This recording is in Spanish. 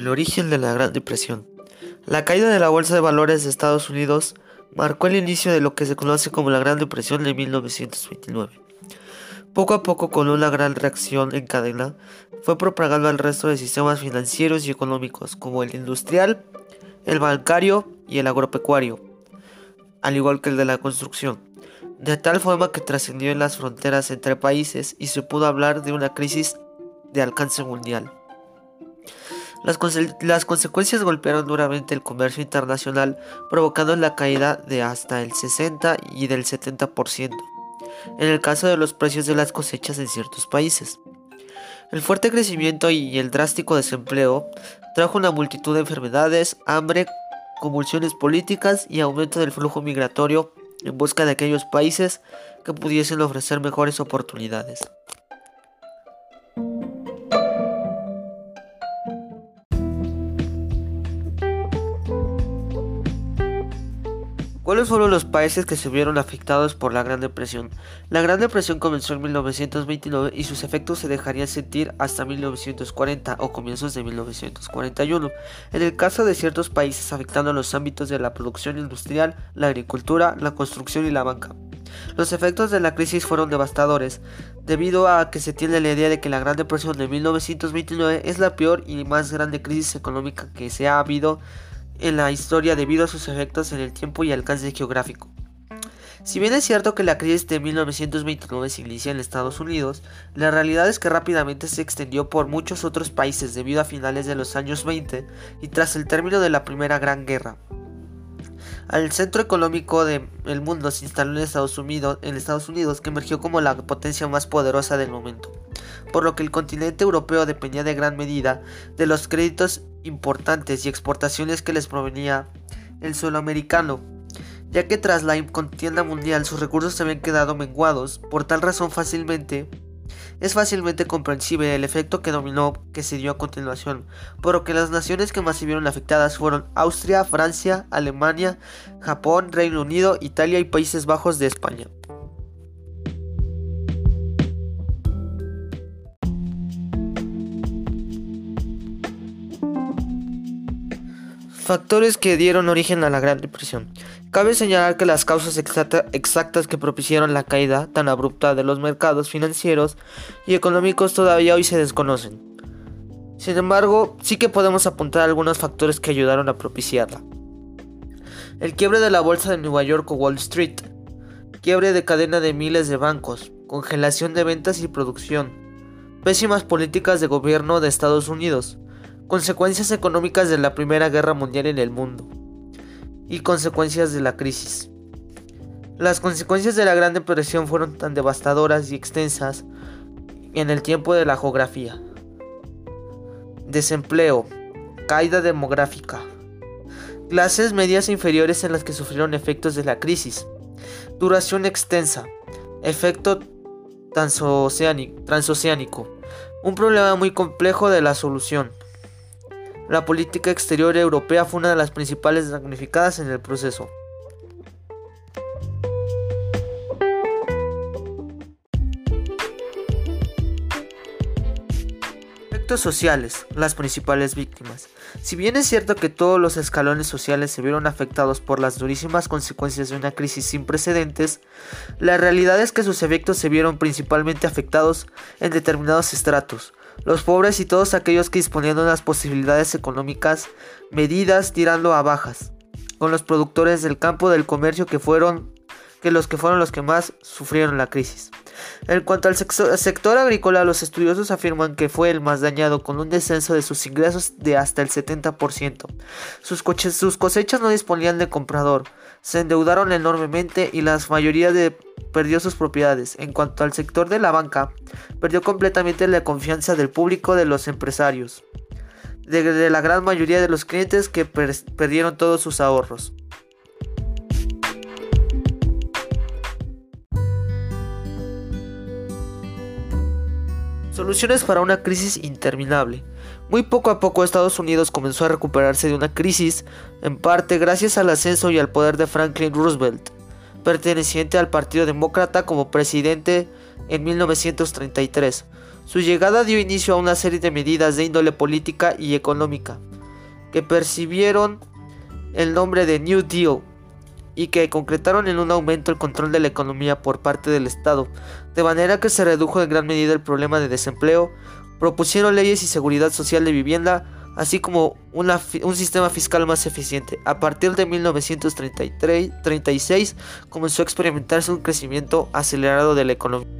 El origen de la Gran Depresión. La caída de la Bolsa de Valores de Estados Unidos marcó el inicio de lo que se conoce como la Gran Depresión de 1929. Poco a poco, con una gran reacción en cadena, fue propagando al resto de sistemas financieros y económicos, como el industrial, el bancario y el agropecuario, al igual que el de la construcción, de tal forma que trascendió en las fronteras entre países y se pudo hablar de una crisis de alcance mundial. Las, consecuencias golpearon duramente el comercio internacional, provocando la caída de hasta el 60 y del 70% en el caso de los precios de las cosechas en ciertos países. El fuerte crecimiento y el drástico desempleo trajo una multitud de enfermedades, hambre, convulsiones políticas y aumento del flujo migratorio en busca de aquellos países que pudiesen ofrecer mejores oportunidades. ¿Cuáles fueron los países que se vieron afectados por la Gran Depresión? La Gran Depresión comenzó en 1929 y sus efectos se dejarían sentir hasta 1940 o comienzos de 1941. En el caso de ciertos países afectando los ámbitos de la producción industrial, la agricultura, la construcción y la banca. Los efectos de la crisis fueron devastadores, debido a que se tiene la idea de que la Gran Depresión de 1929 es la peor y más grande crisis económica que se ha habido en la historia debido a sus efectos en el tiempo y alcance geográfico. Si bien es cierto que la crisis de 1929 se inicia en Estados Unidos, la realidad es que rápidamente se extendió por muchos otros países debido a finales de los años 20 y tras el término de la Primera Gran Guerra. Al centro económico del mundo se instaló en Estados, Unidos, en Estados Unidos, que emergió como la potencia más poderosa del momento, por lo que el continente europeo dependía de gran medida de los créditos importantes y exportaciones que les provenía el suelo americano, ya que tras la contienda mundial sus recursos se habían quedado menguados, por tal razón fácilmente es fácilmente comprensible el efecto que dominó que se dio a continuación, por lo que las naciones que más se vieron afectadas fueron Austria, Francia, Alemania, Japón, Reino Unido, Italia y Países Bajos de España. Factores que dieron origen a la Gran Depresión. Cabe señalar que las causas exactas que propiciaron la caída tan abrupta de los mercados financieros y económicos todavía hoy se desconocen. Sin embargo, sí que podemos apuntar algunos factores que ayudaron a propiciarla. El quiebre de la bolsa de Nueva York o Wall Street, quiebre de cadena de miles de bancos, congelación de ventas y producción, pésimas políticas de gobierno de Estados Unidos, consecuencias económicas de la Primera Guerra Mundial en el mundo y consecuencias de la crisis. Las consecuencias de la Gran Depresión fueron tan devastadoras y extensas en el tiempo de la geografía. Desempleo, caída demográfica, clases medias e inferiores en las que sufrieron efectos de la crisis, duración extensa, efecto transoceánico, un problema muy complejo de la solución. La política exterior europea fue una de las principales damnificadas en el proceso. Efectos sociales, las principales víctimas. Si bien es cierto que todos los escalones sociales se vieron afectados por las durísimas consecuencias de una crisis sin precedentes, la realidad es que sus efectos se vieron principalmente afectados en determinados estratos, los pobres y todos aquellos que disponían de unas posibilidades económicas medidas tirando a bajas, con los productores del campo del comercio que fueron que los que fueron los que más sufrieron la crisis. En cuanto al sector agrícola, los estudiosos afirman que fue el más dañado con un descenso de sus ingresos de hasta el 70%. Sus, cosechas no disponían de comprador, se endeudaron enormemente y la mayoría de perdió sus propiedades. En cuanto al sector de la banca, perdió completamente la confianza del público de los empresarios, de, la gran mayoría de los clientes que perdieron todos sus ahorros. Soluciones para una crisis interminable. Muy poco a poco Estados Unidos comenzó a recuperarse de una crisis, en parte gracias al ascenso y al poder de Franklin Roosevelt, perteneciente al Partido Demócrata como presidente en 1933. Su llegada dio inicio a una serie de medidas de índole política y económica, que percibieron el nombre de New Deal y que concretaron en un aumento el control de la economía por parte del Estado, de manera que se redujo en gran medida el problema de desempleo, propusieron leyes y seguridad social de vivienda, así como un sistema fiscal más eficiente. A partir de 1936 comenzó a experimentarse un crecimiento acelerado de la economía.